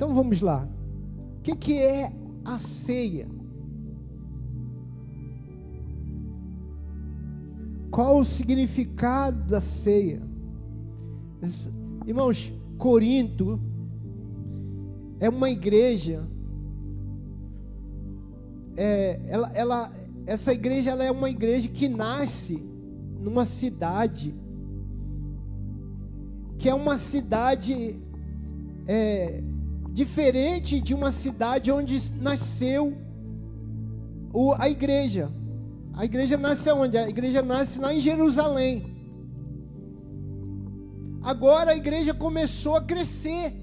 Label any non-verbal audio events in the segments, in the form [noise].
Então vamos lá. O que, que é a ceia? Qual o significado da ceia? Irmãos, Corinto é uma igreja. É, ela, ela, essa igreja ela é uma igreja que nasce numa cidade que é uma cidade é, diferente de uma cidade onde nasceu o, a igreja. A igreja nasce onde? A igreja nasce lá em Jerusalém. Agora a igreja começou a crescer.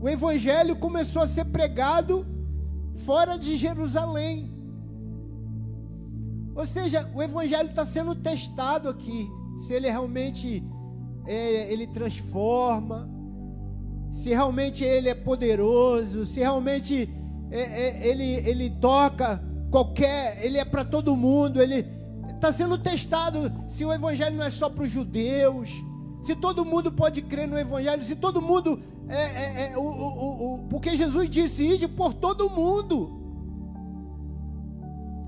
O evangelho começou a ser pregado fora de Jerusalém. Ou seja, o evangelho está sendo testado aqui. Se ele realmente é, ele transforma, se realmente ele é poderoso, se realmente é, é, ele, ele toca qualquer, ele é para todo mundo, ele está sendo testado se o evangelho não é só para os judeus, se todo mundo pode crer no evangelho, se todo mundo é, é, é o, o, o, porque Jesus disse ide por todo mundo.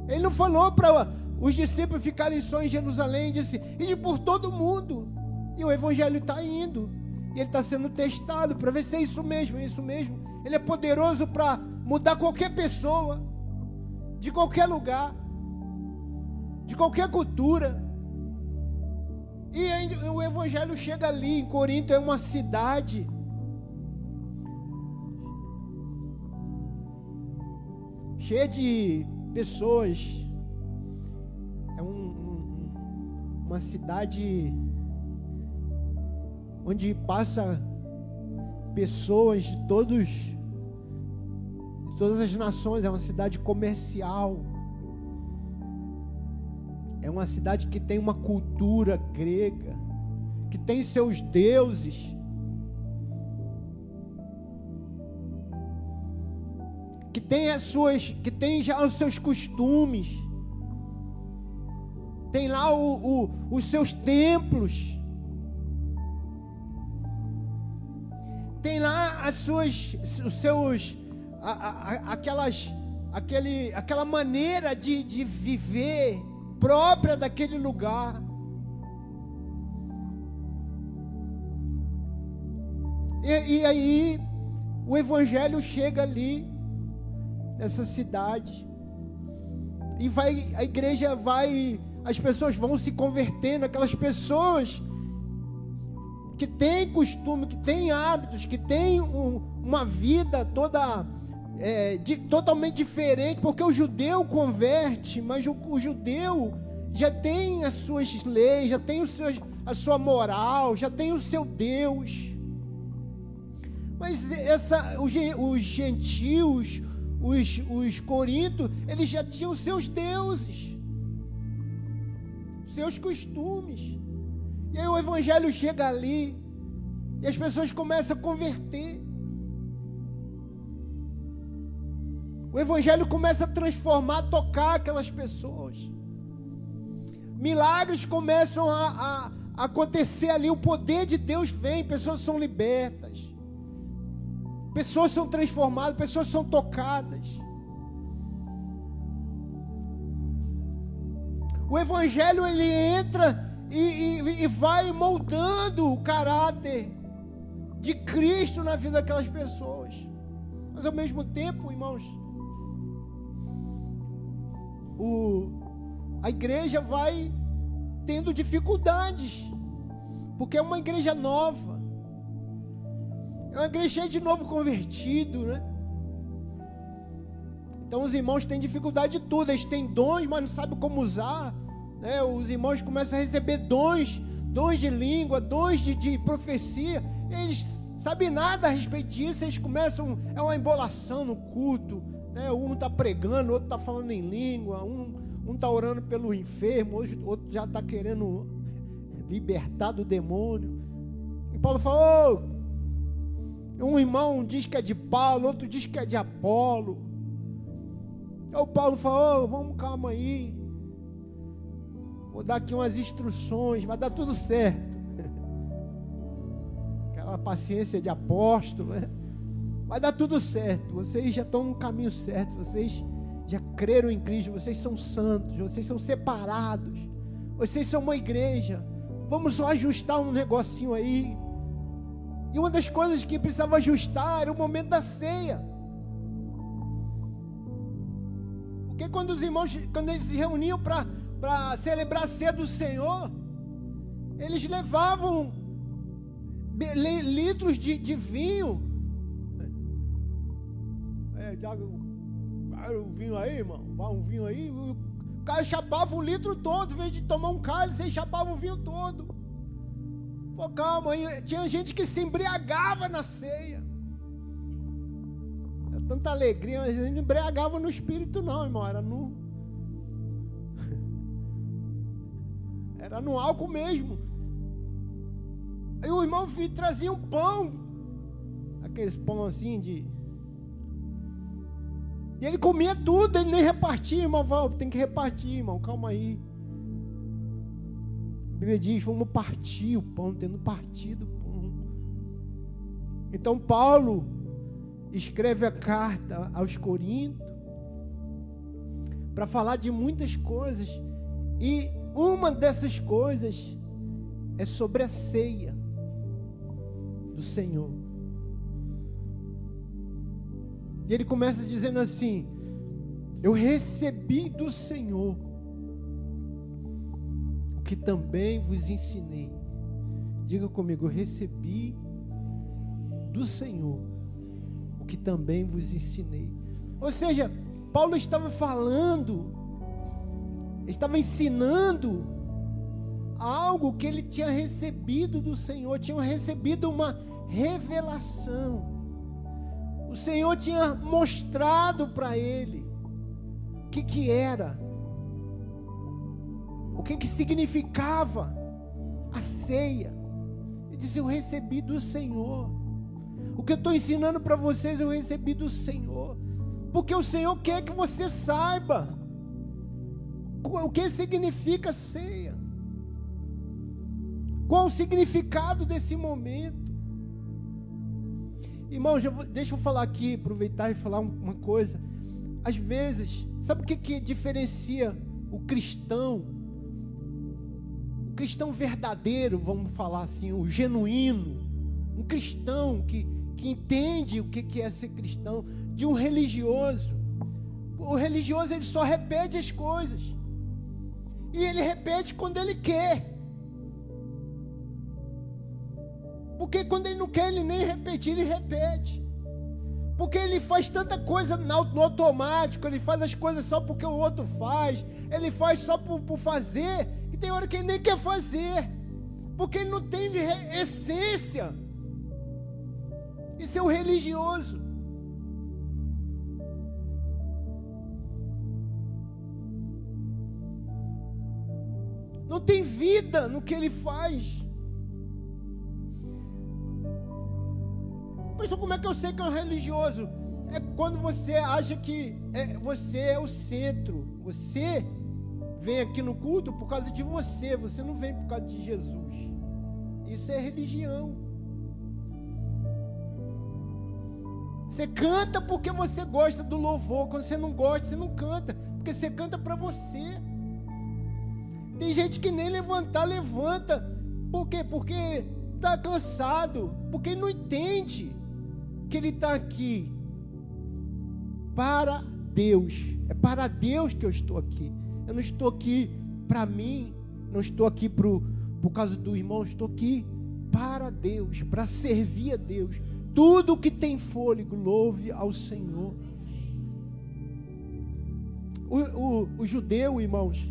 Ele não falou para os discípulos ficarem só em Jerusalém, disse ide por todo mundo. E o evangelho está indo. E ele está sendo testado para ver se é isso mesmo, é isso mesmo. Ele é poderoso para mudar qualquer pessoa, de qualquer lugar, de qualquer cultura. E o evangelho chega ali, em Corinto é uma cidade. Cheia de pessoas. É um, um, uma cidade onde passa pessoas de todos de todas as nações, é uma cidade comercial. É uma cidade que tem uma cultura grega, que tem seus deuses. Que tem as suas, que tem já os seus costumes. Tem lá o, o, os seus templos. Tem lá as suas, os seus, a, a, aquelas, aquele, aquela maneira de, de viver própria daquele lugar. E, e aí o evangelho chega ali nessa cidade e vai a igreja vai as pessoas vão se convertendo aquelas pessoas que tem costume, que tem hábitos, que tem um, uma vida toda é, de, totalmente diferente, porque o judeu converte, mas o, o, judeu já tem as suas leis, já tem seus, a sua moral, já tem o seu Deus. Mas essa, os, os gentios, os, os corintos, eles já tinham seus deuses, seus costumes. E aí o evangelho chega ali e as pessoas começam a converter. O evangelho começa a transformar, a tocar aquelas pessoas. Milagres começam a, a acontecer ali, o poder de Deus vem, pessoas são libertas. Pessoas são transformadas, pessoas são tocadas. O evangelho ele entra e, e, e vai moldando o caráter de Cristo na vida daquelas pessoas. Mas ao mesmo tempo, irmãos, o, a igreja vai tendo dificuldades, porque é uma igreja nova, é uma igreja cheia de novo convertido, né? Então os irmãos têm dificuldade de tudo, eles têm dons, mas não sabem como usar né, os irmãos começam a receber dons, dons de língua, dons de, de profecia, eles sabem nada a respeito disso, eles começam, é uma embolação no culto, né, um está pregando, outro está falando em língua, um está orando pelo enfermo, outro já está querendo libertar do demônio. E Paulo falou, oh, um irmão diz que é de Paulo, outro diz que é de Apolo. Aí o Paulo falou, oh, vamos calma aí. Vou dar aqui umas instruções, vai dar tudo certo. Aquela paciência de apóstolo, né? Vai dar tudo certo. Vocês já estão no caminho certo. Vocês já creram em Cristo. Vocês são santos. Vocês são separados. Vocês são uma igreja. Vamos só ajustar um negocinho aí. E uma das coisas que precisava ajustar era o momento da ceia. Porque quando os irmãos, quando eles se reuniam para celebrar a ceia do Senhor, eles levavam litros de, de vinho. É, o vinho aí, irmão. Vai um vinho aí. O cara chapava o litro todo, em vez de tomar um cálice, ele chapava o vinho todo. Pô, calma aí. Tinha gente que se embriagava na ceia. Era tanta alegria, mas não embriagava no espírito, não, irmão. Era no. Era no álcool mesmo. Aí o irmão trazia um pão, aqueles pão assim de. E ele comia tudo, ele nem repartia, irmão. Val, tem que repartir, irmão, calma aí. A Bíblia diz: vamos partir o pão, tendo partido o pão. Então, Paulo escreve a carta aos Coríntios para falar de muitas coisas, e uma dessas coisas é sobre a ceia do Senhor. E ele começa dizendo assim: Eu recebi do Senhor o que também vos ensinei. Diga comigo, eu recebi do Senhor o que também vos ensinei. Ou seja, Paulo estava falando, estava ensinando algo que ele tinha recebido do Senhor, tinha recebido uma revelação. O Senhor tinha mostrado para ele o que, que era, o que, que significava a ceia. Ele disse: Eu recebi do Senhor. O que eu estou ensinando para vocês, eu recebi do Senhor. Porque o Senhor quer que você saiba o que significa ceia. Qual o significado desse momento? Irmãos, deixa eu falar aqui, aproveitar e falar uma coisa. Às vezes, sabe o que, que diferencia o cristão? O cristão verdadeiro, vamos falar assim, o genuíno. Um cristão que, que entende o que, que é ser cristão, de um religioso. O religioso ele só repete as coisas. E ele repete quando ele quer. Porque quando ele não quer, ele nem repetir, ele repete. Porque ele faz tanta coisa no automático, ele faz as coisas só porque o outro faz, ele faz só por, por fazer, e tem hora que ele nem quer fazer, porque ele não tem essência. Isso é o religioso. Não tem vida no que ele faz. Pastor, como é que eu sei que é um religioso? É quando você acha que é, você é o centro. Você vem aqui no culto por causa de você. Você não vem por causa de Jesus. Isso é religião. Você canta porque você gosta do louvor. Quando você não gosta, você não canta. Porque você canta para você. Tem gente que nem levantar, levanta. Por quê? Porque está cansado. Porque não entende que ele está aqui para Deus. É para Deus que eu estou aqui. Eu não estou aqui para mim, não estou aqui pro, por causa do irmão, estou aqui para Deus, para servir a Deus. Tudo que tem fôlego, louve ao Senhor. O, o, o judeu, irmãos,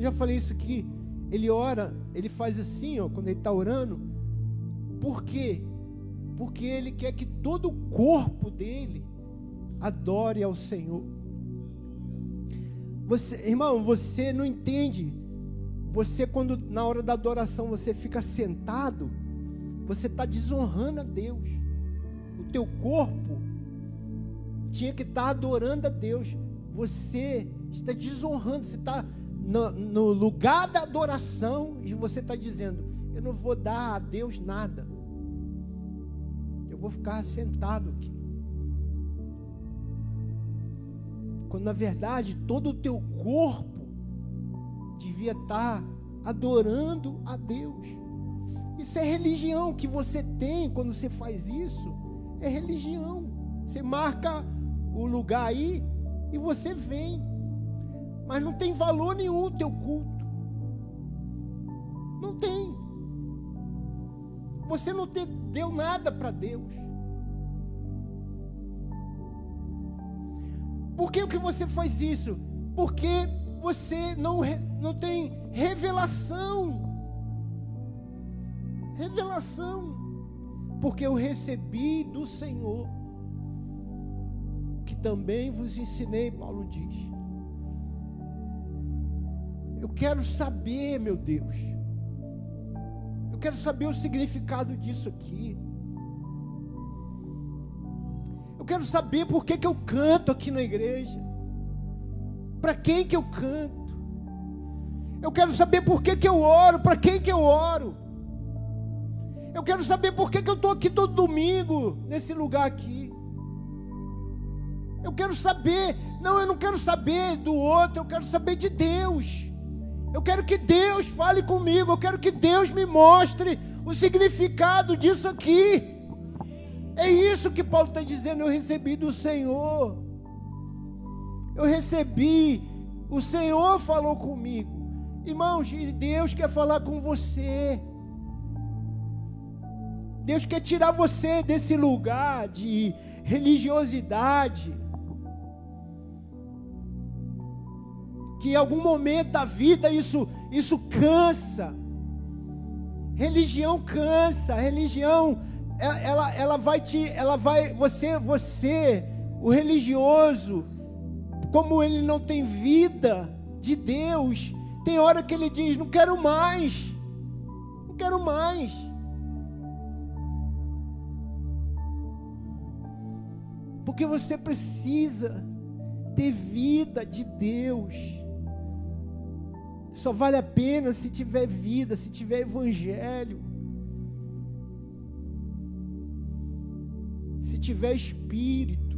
eu já falei isso aqui, ele ora, ele faz assim, ó, quando ele está orando, por quê? porque ele quer que todo o corpo dele adore ao Senhor. Você, irmão, você não entende. Você, quando na hora da adoração você fica sentado, você está desonrando a Deus. O teu corpo tinha que estar tá adorando a Deus. Você está desonrando, você está no, no lugar da adoração e você está dizendo: Eu não vou dar a Deus nada, eu vou ficar sentado aqui. Quando na verdade todo o teu corpo devia estar adorando a Deus. Isso é religião que você tem quando você faz isso. É religião. Você marca o lugar aí e você vem. Mas não tem valor nenhum o teu culto. Não tem. Você não te, deu nada para Deus. Por que, que você faz isso? Porque você não, não tem revelação. Revelação. Porque eu recebi do Senhor, que também vos ensinei, Paulo diz. Quero saber, meu Deus. Eu quero saber o significado disso aqui. Eu quero saber por que, que eu canto aqui na igreja. Para quem que eu canto? Eu quero saber por que, que eu oro, para quem que eu oro. Eu quero saber por que, que eu estou aqui todo domingo, nesse lugar aqui. Eu quero saber, não, eu não quero saber do outro, eu quero saber de Deus. Eu quero que Deus fale comigo, eu quero que Deus me mostre o significado disso aqui. É isso que Paulo está dizendo, eu recebi do Senhor. Eu recebi, o Senhor falou comigo. Irmãos, Deus quer falar com você. Deus quer tirar você desse lugar de religiosidade. Que em algum momento da vida isso, isso cansa. Religião cansa, religião é, ela, ela vai te, ela vai, você, você, o religioso, como ele não tem vida de Deus, tem hora que ele diz: Não quero mais, não quero mais. Porque você precisa ter vida de Deus. Só vale a pena se tiver vida, se tiver evangelho. Se tiver espírito.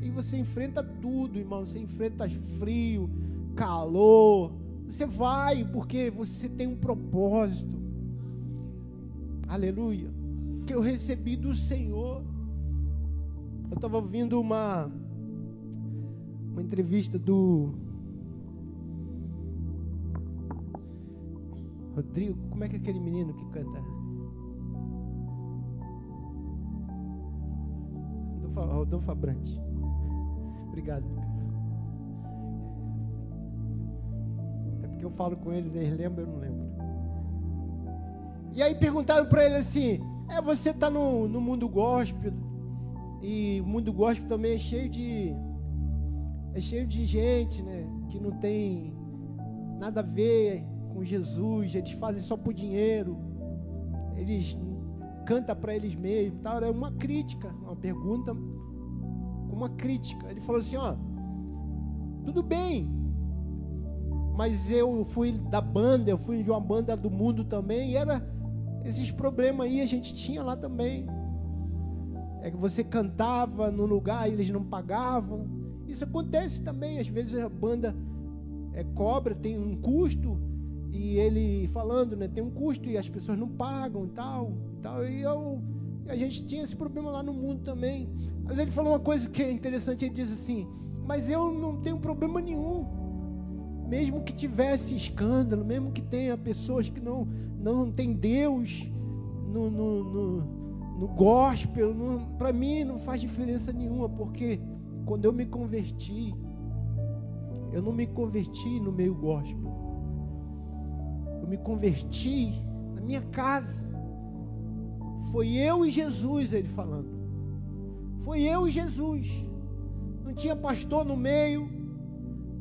E você enfrenta tudo, irmão. Você enfrenta frio, calor. Você vai porque você tem um propósito. Aleluia. Que eu recebi do Senhor. Eu estava ouvindo uma uma entrevista do Rodrigo, como é que é aquele menino que canta? Rodolfo Abrante. Obrigado. É porque eu falo com eles, eles lembram, eu não lembro. E aí perguntaram para ele assim: É, você está no, no mundo gospel, e o mundo gospel também é cheio de. É cheio de gente, né? Que não tem nada a ver com Jesus, eles fazem só por dinheiro, eles cantam para eles mesmos, tal. É uma crítica, uma pergunta uma crítica. Ele falou assim: ó, tudo bem, mas eu fui da banda, eu fui de uma banda do mundo também, e era esses problemas aí a gente tinha lá também. É que você cantava no lugar e eles não pagavam. Isso acontece também, às vezes a banda é, cobra, tem um custo, e ele falando, né, tem um custo e as pessoas não pagam tal, tal. E eu a gente tinha esse problema lá no mundo também. Mas ele falou uma coisa que é interessante, ele diz assim: "Mas eu não tenho problema nenhum. Mesmo que tivesse escândalo, mesmo que tenha pessoas que não não tem Deus no, no, no, no gospel, para mim não faz diferença nenhuma, porque quando eu me converti, eu não me converti no meio gospel. Eu me converti na minha casa. Foi eu e Jesus, ele falando. Foi eu e Jesus. Não tinha pastor no meio,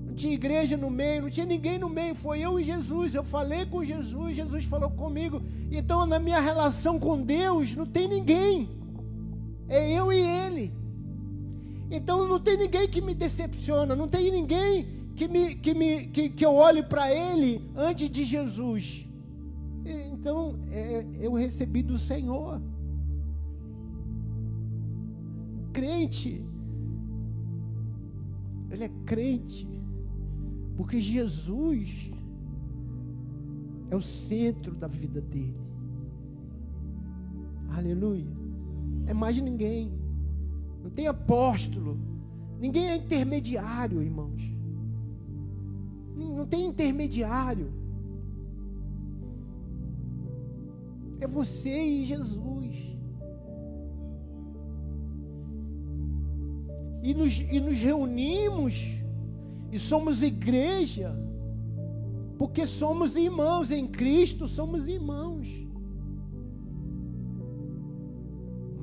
não tinha igreja no meio, não tinha ninguém no meio. Foi eu e Jesus. Eu falei com Jesus, Jesus falou comigo. Então, na minha relação com Deus, não tem ninguém. É eu e Ele. Então, não tem ninguém que me decepciona, não tem ninguém que, me, que, me, que, que eu olhe para Ele antes de Jesus. Então, é, eu recebi do Senhor. crente, ele é crente, porque Jesus é o centro da vida dele. Aleluia. É mais ninguém. Não tem apóstolo. Ninguém é intermediário, irmãos. Não tem intermediário. É você e Jesus. E nos, e nos reunimos e somos igreja, porque somos irmãos em Cristo, somos irmãos.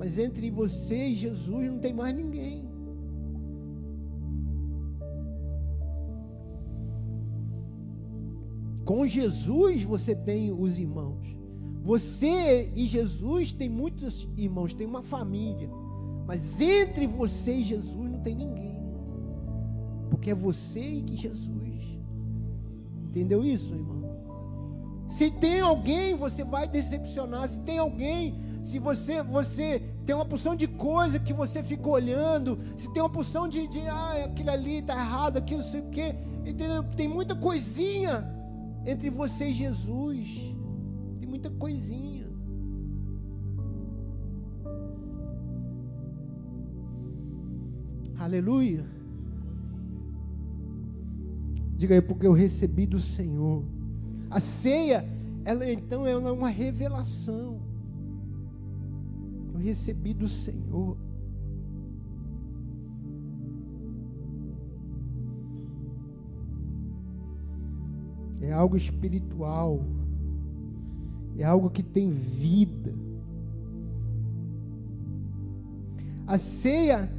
Mas entre você e Jesus não tem mais ninguém. Com Jesus você tem os irmãos. Você e Jesus tem muitos irmãos, tem uma família. Mas entre você e Jesus não tem ninguém. Porque é você e Jesus. Entendeu isso, irmão? Se tem alguém, você vai decepcionar. Se tem alguém, se você você tem uma porção de coisa que você fica olhando, se tem uma porção de, de ah, aquilo ali está errado, aquilo não sei o quê, entendeu? Tem muita coisinha entre você e Jesus. Tem muita coisinha. Aleluia. Diga aí, porque eu recebi do Senhor. A ceia, ela então é uma revelação. Recebi do Senhor. É algo espiritual. É algo que tem vida. A ceia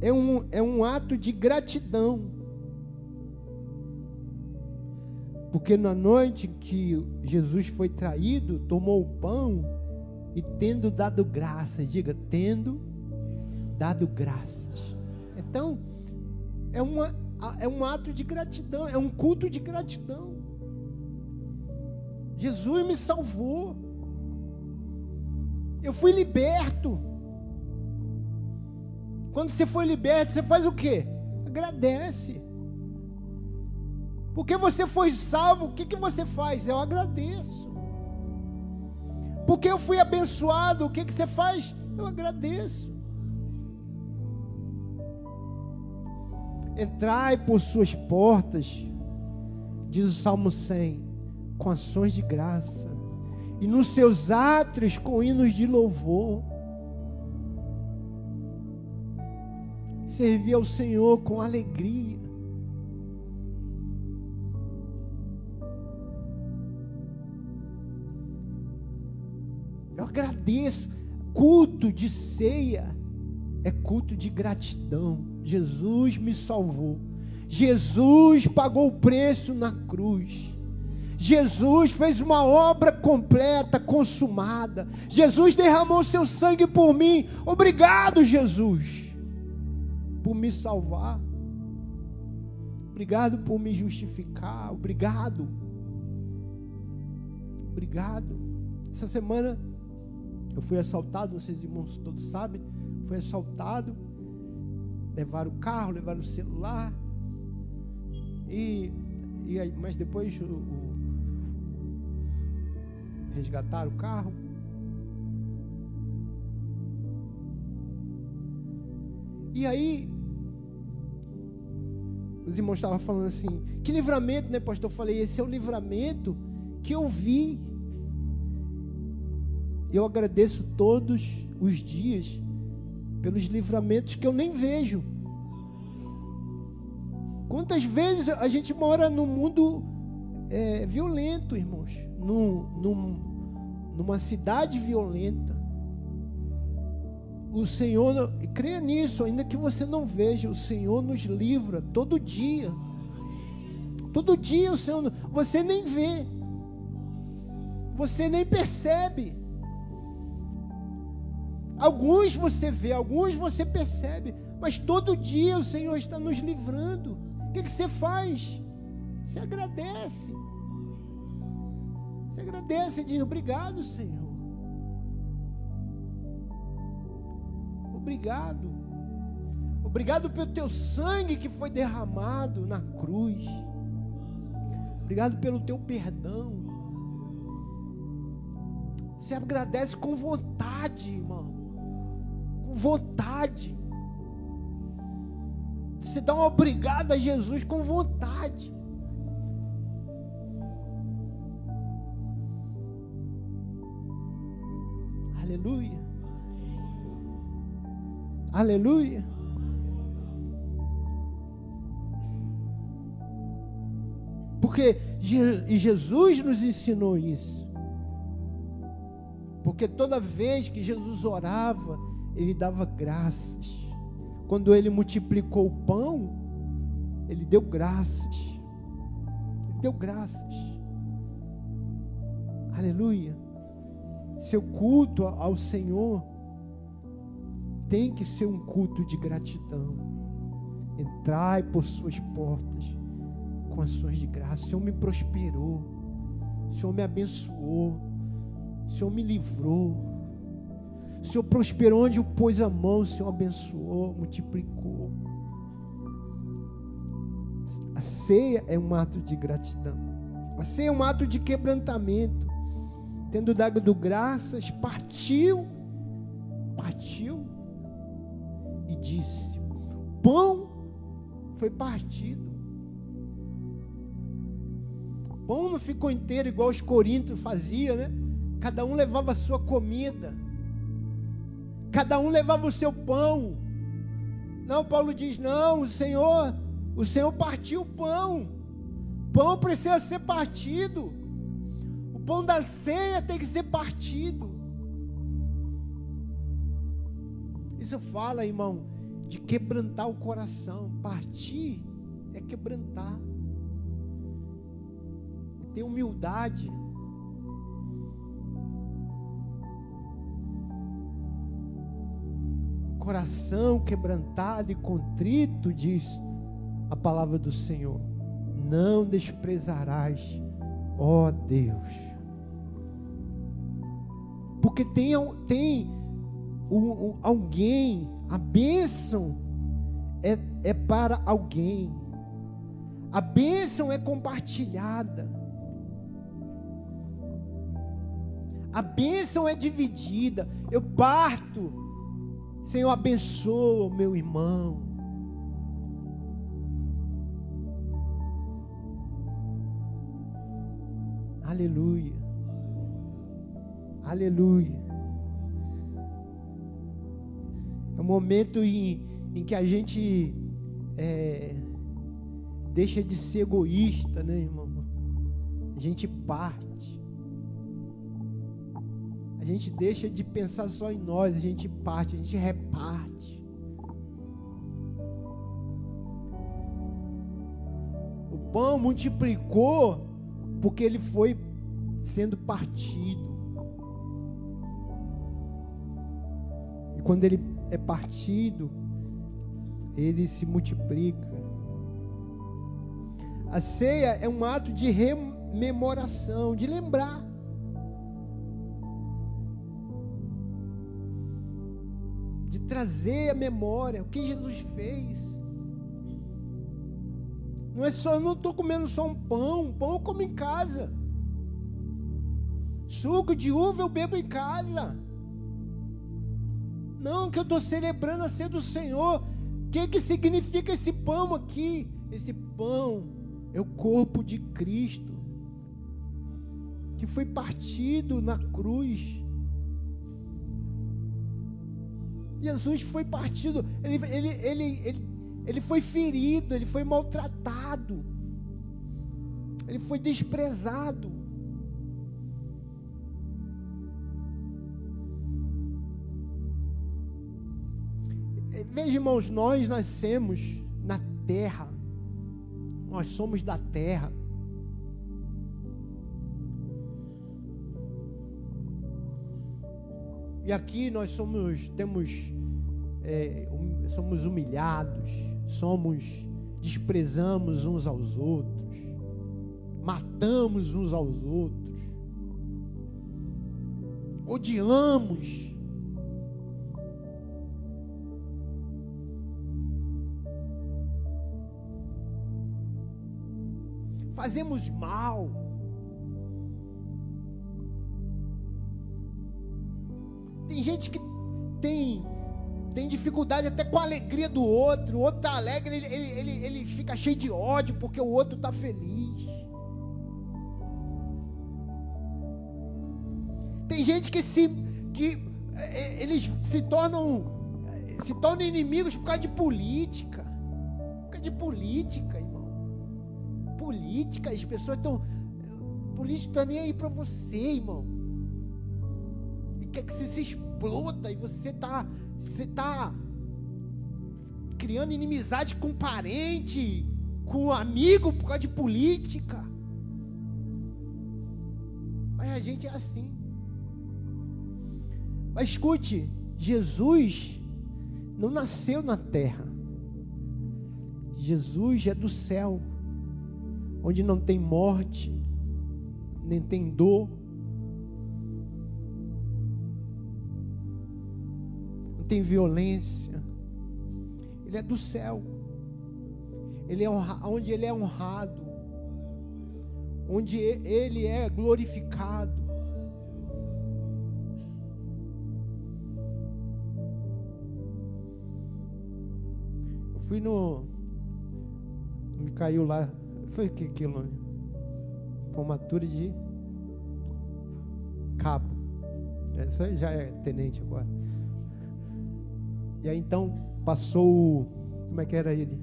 é um, é um ato de gratidão. Porque na noite que Jesus foi traído, tomou o pão e tendo dado graças, diga, tendo dado graças. Então, é, uma, é um ato de gratidão, é um culto de gratidão. Jesus me salvou. Eu fui liberto. Quando você foi liberto, você faz o quê? Agradece. Porque você foi salvo, o que, que você faz? Eu agradeço. Porque eu fui abençoado, o que, que você faz? Eu agradeço. Entrai por suas portas, diz o Salmo 100, com ações de graça, e nos seus átrios com hinos de louvor. servir ao Senhor com alegria. Agradeço. Culto de ceia é culto de gratidão. Jesus me salvou. Jesus pagou o preço na cruz. Jesus fez uma obra completa, consumada. Jesus derramou seu sangue por mim. Obrigado, Jesus por me salvar. Obrigado por me justificar. Obrigado. Obrigado. Essa semana eu fui assaltado, vocês irmãos todos sabem. Fui assaltado. Levaram o carro, levaram o celular. E, e mas depois o, o, resgataram o carro. E aí os irmãos estavam falando assim: que livramento, né, pastor? Eu falei: esse é o livramento que eu vi. Eu agradeço todos os dias pelos livramentos que eu nem vejo. Quantas vezes a gente mora num mundo é, violento, irmãos? Num, num, numa cidade violenta o Senhor, creia nisso, ainda que você não veja, o Senhor nos livra todo dia. Todo dia o Senhor, você nem vê, você nem percebe. Alguns você vê, alguns você percebe, mas todo dia o Senhor está nos livrando. O que, que você faz? Você agradece. Você agradece e diz: Obrigado, Senhor. obrigado. Obrigado pelo teu sangue que foi derramado na cruz. Obrigado pelo teu perdão. Você agradece com vontade, irmão. Com vontade. Você dá uma obrigada a Jesus com vontade. Aleluia. Aleluia. Porque Jesus nos ensinou isso. Porque toda vez que Jesus orava, ele dava graças. Quando ele multiplicou o pão, ele deu graças. Ele deu graças. Aleluia. Seu culto ao Senhor tem que ser um culto de gratidão. Entrai por suas portas com ações de graça. O Senhor me prosperou. O Senhor me abençoou. O Senhor me livrou. O Senhor prosperou onde pôs a mão, o Senhor abençoou, multiplicou. A ceia é um ato de gratidão. A ceia é um ato de quebrantamento. Tendo dado graças, partiu, partiu e disse: Pão foi partido. Pão não ficou inteiro igual os coríntios faziam, né? Cada um levava a sua comida. Cada um levava o seu pão. Não, Paulo diz: não, o Senhor, o Senhor partiu o pão. Pão precisa ser partido. O pão da ceia tem que ser partido. Isso fala, irmão, de quebrantar o coração. Partir é quebrantar. Ter humildade. Coração quebrantado e contrito, diz a palavra do Senhor, não desprezarás, ó Deus. Porque tem, tem um, um, alguém, a bênção é, é para alguém, a bênção é compartilhada. A bênção é dividida. Eu parto Senhor, abençoa o meu irmão. Aleluia. Aleluia. É um momento em, em que a gente é, deixa de ser egoísta, né, irmão? A gente parte gente deixa de pensar só em nós, a gente parte, a gente reparte. O pão multiplicou porque ele foi sendo partido. E quando ele é partido, ele se multiplica. A ceia é um ato de rememoração, de lembrar. Trazer a memória o que Jesus fez. Não é só, eu não estou comendo só um pão, pão eu como em casa. Suco de uva eu bebo em casa. Não, que eu estou celebrando a ceia do Senhor. O que, que significa esse pão aqui? Esse pão é o corpo de Cristo, que foi partido na cruz Jesus foi partido, ele, ele, ele, ele, ele foi ferido, ele foi maltratado, ele foi desprezado. Veja, irmãos, nós nascemos na terra, nós somos da terra. E aqui nós somos, temos, é, somos humilhados, somos, desprezamos uns aos outros, matamos uns aos outros, odiamos. Fazemos mal. Tem gente que tem tem dificuldade até com a alegria do outro. O outro está alegre, ele, ele, ele, ele fica cheio de ódio porque o outro está feliz. Tem gente que se que é, eles se tornam se tornam inimigos por causa de política. Por causa de política, irmão. Política, as pessoas estão política está nem aí para você, irmão. Quer que se exploda e você está você está criando inimizade com parente, com amigo por causa de política. Mas a gente é assim. Mas escute, Jesus não nasceu na terra. Jesus é do céu, onde não tem morte, nem tem dor, tem violência. Ele é do céu. Ele é honra, onde ele é honrado. Onde ele é glorificado. Eu fui no me caiu lá. Foi que aquilo? Formatura de cabo. Isso aí já é tenente agora. E aí então passou, como é que era ele?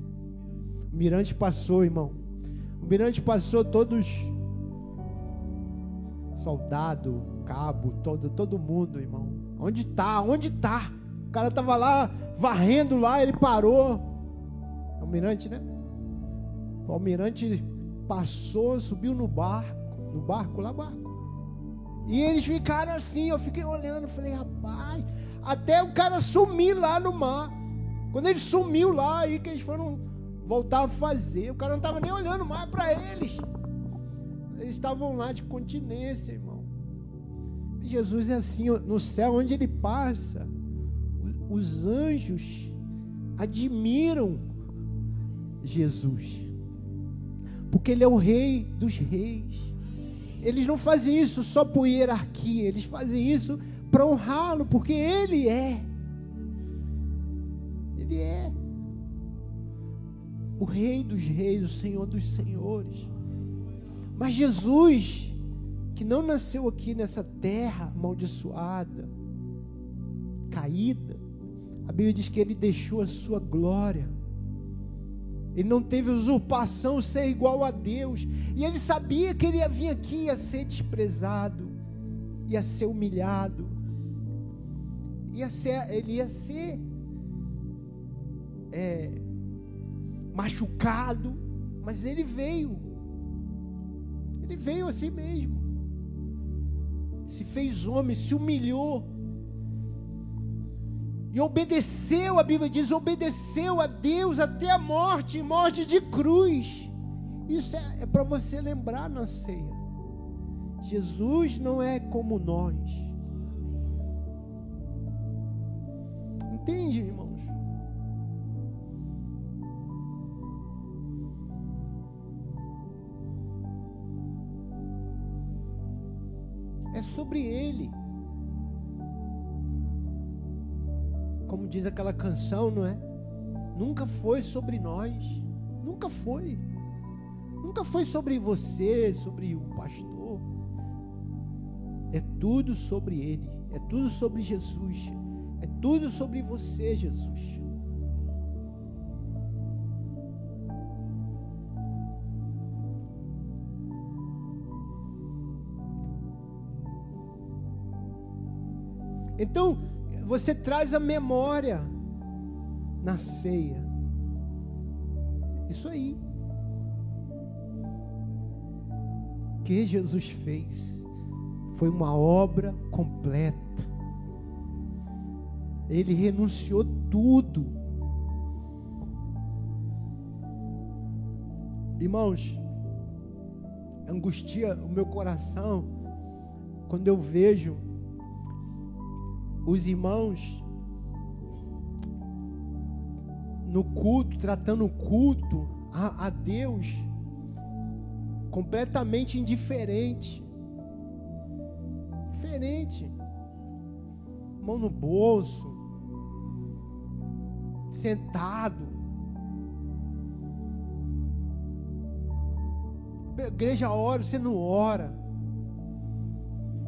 O mirante passou, irmão. O mirante passou todos soldado, cabo, todo todo mundo, irmão. Onde tá? Onde tá? O cara tava lá varrendo lá, ele parou. É o mirante, né? O almirante passou, subiu no barco, no barco lá, barco. E eles ficaram assim, eu fiquei olhando, falei, rapaz, até o cara sumir lá no mar. Quando ele sumiu lá, aí que eles foram voltar a fazer. O cara não estava nem olhando mais para eles. Eles estavam lá de continência, irmão. Jesus é assim, no céu, onde ele passa, os anjos admiram Jesus, porque ele é o rei dos reis. Eles não fazem isso só por hierarquia, eles fazem isso para honrá-lo, porque Ele é. Ele é o Rei dos Reis, o Senhor dos Senhores. Mas Jesus, que não nasceu aqui nessa terra amaldiçoada, caída, a Bíblia diz que ele deixou a sua glória. Ele não teve usurpação ser igual a Deus. E ele sabia que ele ia vir aqui a ser desprezado, ia ser humilhado, ia ser, ele ia ser é, machucado, mas ele veio. Ele veio assim mesmo. Se fez homem, se humilhou. E obedeceu, a Bíblia diz, obedeceu a Deus até a morte, morte de cruz. Isso é, é para você lembrar na ceia. Jesus não é como nós. Entende, irmãos? É sobre Ele. Como diz aquela canção, não é? Nunca foi sobre nós. Nunca foi. Nunca foi sobre você, sobre o pastor. É tudo sobre Ele. É tudo sobre Jesus. É tudo sobre você, Jesus. Então, você traz a memória na ceia. Isso aí. Que Jesus fez foi uma obra completa. Ele renunciou tudo. Irmãos, angustia o meu coração quando eu vejo os irmãos no culto, tratando o culto a, a Deus completamente indiferente. Diferente. Mão no bolso. Sentado. igreja ora, você não ora.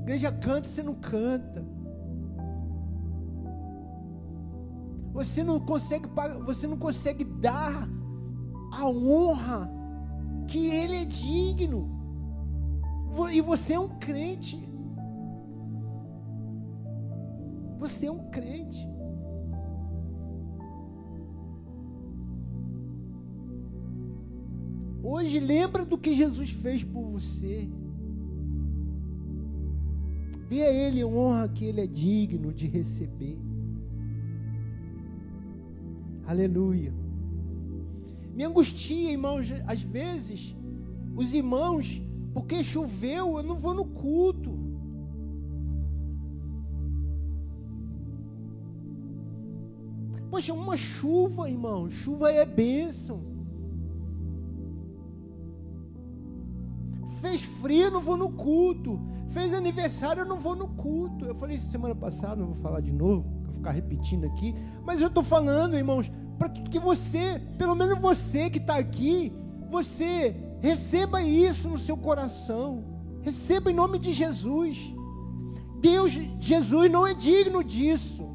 igreja canta, você não canta. Você não consegue, você não consegue dar a honra que ele é digno. E você é um crente. Você é um crente. Hoje lembra do que Jesus fez por você. Dê a Ele a honra que Ele é digno de receber. Aleluia. Me angustia, irmãos, às vezes, os irmãos, porque choveu, eu não vou no culto. Poxa, uma chuva, irmão, chuva é bênção. Fez frio, não vou no culto. Fez aniversário, eu não vou no culto. Eu falei isso semana passada, não vou falar de novo, vou ficar repetindo aqui. Mas eu estou falando, irmãos, para que você, pelo menos você que está aqui, você receba isso no seu coração, receba em nome de Jesus. Deus, Jesus não é digno disso,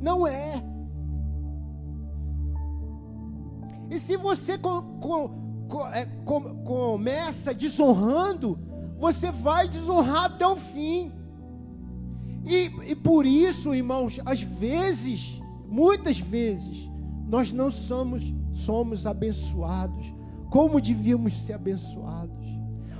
não é. E se você começa desonrando, você vai desonrar até o fim. E, e por isso, irmãos, às vezes, muitas vezes, nós não somos, somos abençoados como devíamos ser abençoados.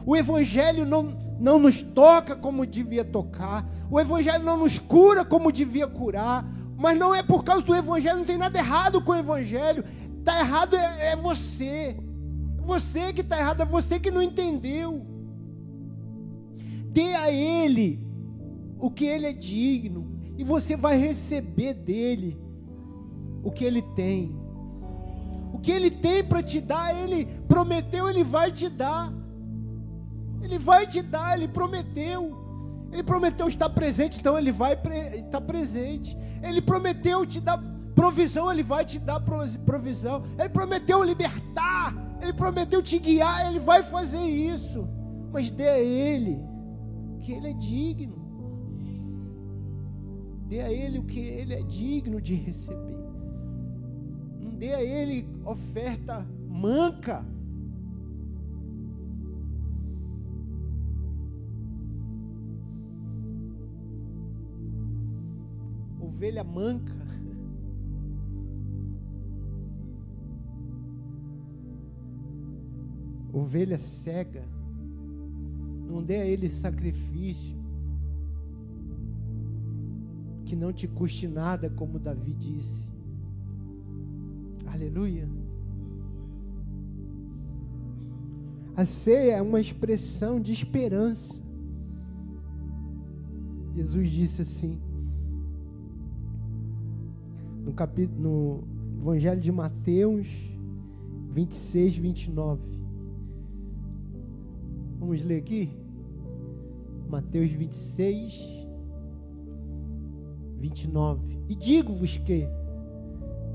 O Evangelho não, não nos toca como devia tocar, o Evangelho não nos cura como devia curar, mas não é por causa do Evangelho, não tem nada errado com o Evangelho, está errado é, é você, você que está errado, é você que não entendeu. Dê a Ele o que Ele é digno, e você vai receber dele o que Ele tem. O que Ele tem para te dar, Ele prometeu, Ele vai te dar. Ele vai te dar, Ele prometeu. Ele prometeu estar presente, então Ele vai estar presente. Ele prometeu te dar provisão, Ele vai te dar provisão. Ele prometeu libertar, Ele prometeu te guiar, Ele vai fazer isso. Mas dê a Ele, que Ele é digno. Dê a Ele o que Ele é digno de receber dê a Ele oferta manca. Ovelha manca. Ovelha cega. Não dê a Ele sacrifício que não te custe nada, como Davi disse. Aleluia. A ceia é uma expressão de esperança. Jesus disse assim, no capítulo, no Evangelho de Mateus 26, 29. Vamos ler aqui? Mateus 26, 29. E digo-vos que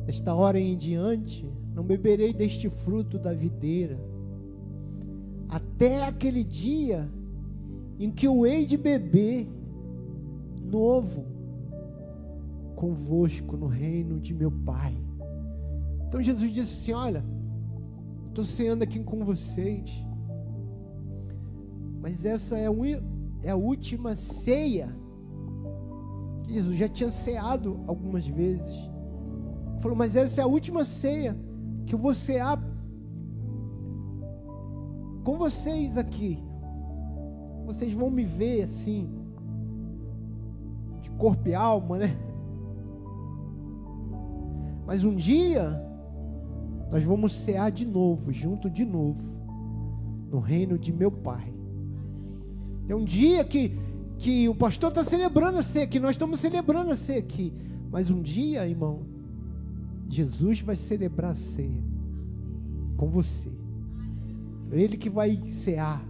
Desta hora em diante, não beberei deste fruto da videira, até aquele dia em que eu hei de beber novo convosco no reino de meu Pai. Então Jesus disse assim: Olha, estou ceando aqui com vocês, mas essa é, é a última ceia. Jesus já tinha ceado algumas vezes falou: Mas essa é a última ceia que eu vou cear com vocês aqui. Vocês vão me ver assim, de corpo e alma, né? Mas um dia, nós vamos cear de novo, junto de novo, no reino de meu Pai. É um dia que, que o pastor está celebrando a ceia, que nós estamos celebrando a ceia aqui. Mas um dia, irmão, Jesus vai celebrar a ceia com você. Ele que vai cear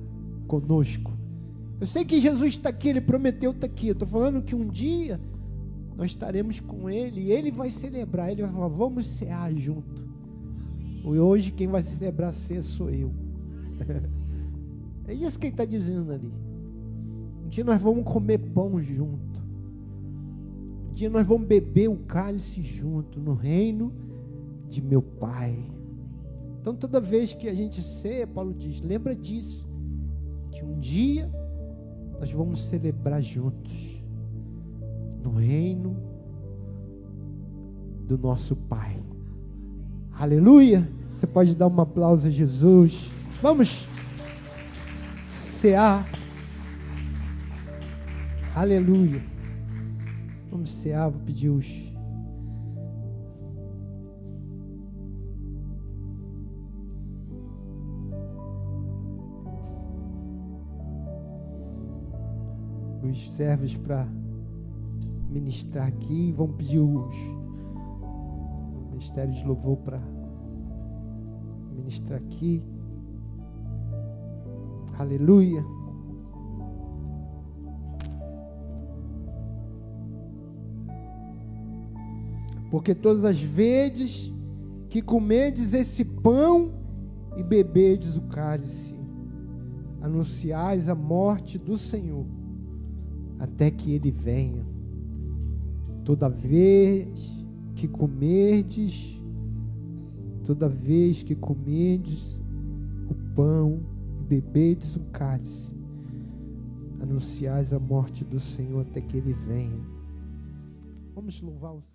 conosco. Eu sei que Jesus está aqui, Ele prometeu estar aqui. Eu estou falando que um dia nós estaremos com Ele e Ele vai celebrar. Ele vai falar: vamos cear junto. E hoje quem vai celebrar ceia sou eu. [laughs] é isso que Ele está dizendo ali. Um dia nós vamos comer pão junto. Um dia nós vamos beber o cálice junto no reino de meu Pai. Então toda vez que a gente ceia, Paulo diz, lembra disso, que um dia nós vamos celebrar juntos no reino do nosso Pai. Aleluia! Você pode dar um aplauso a Jesus. Vamos cear. Aleluia. Vamos cear, vou pedir os os servos para ministrar aqui. Vamos pedir os ministérios de louvor para ministrar aqui. Aleluia. Porque todas as vezes que comedes esse pão e bebedes o cálice, anunciais a morte do Senhor até que ele venha. Toda vez que comerdes, toda vez que comerdes o pão e bebedes o cálice, anunciais a morte do Senhor até que ele venha. Vamos louvar o.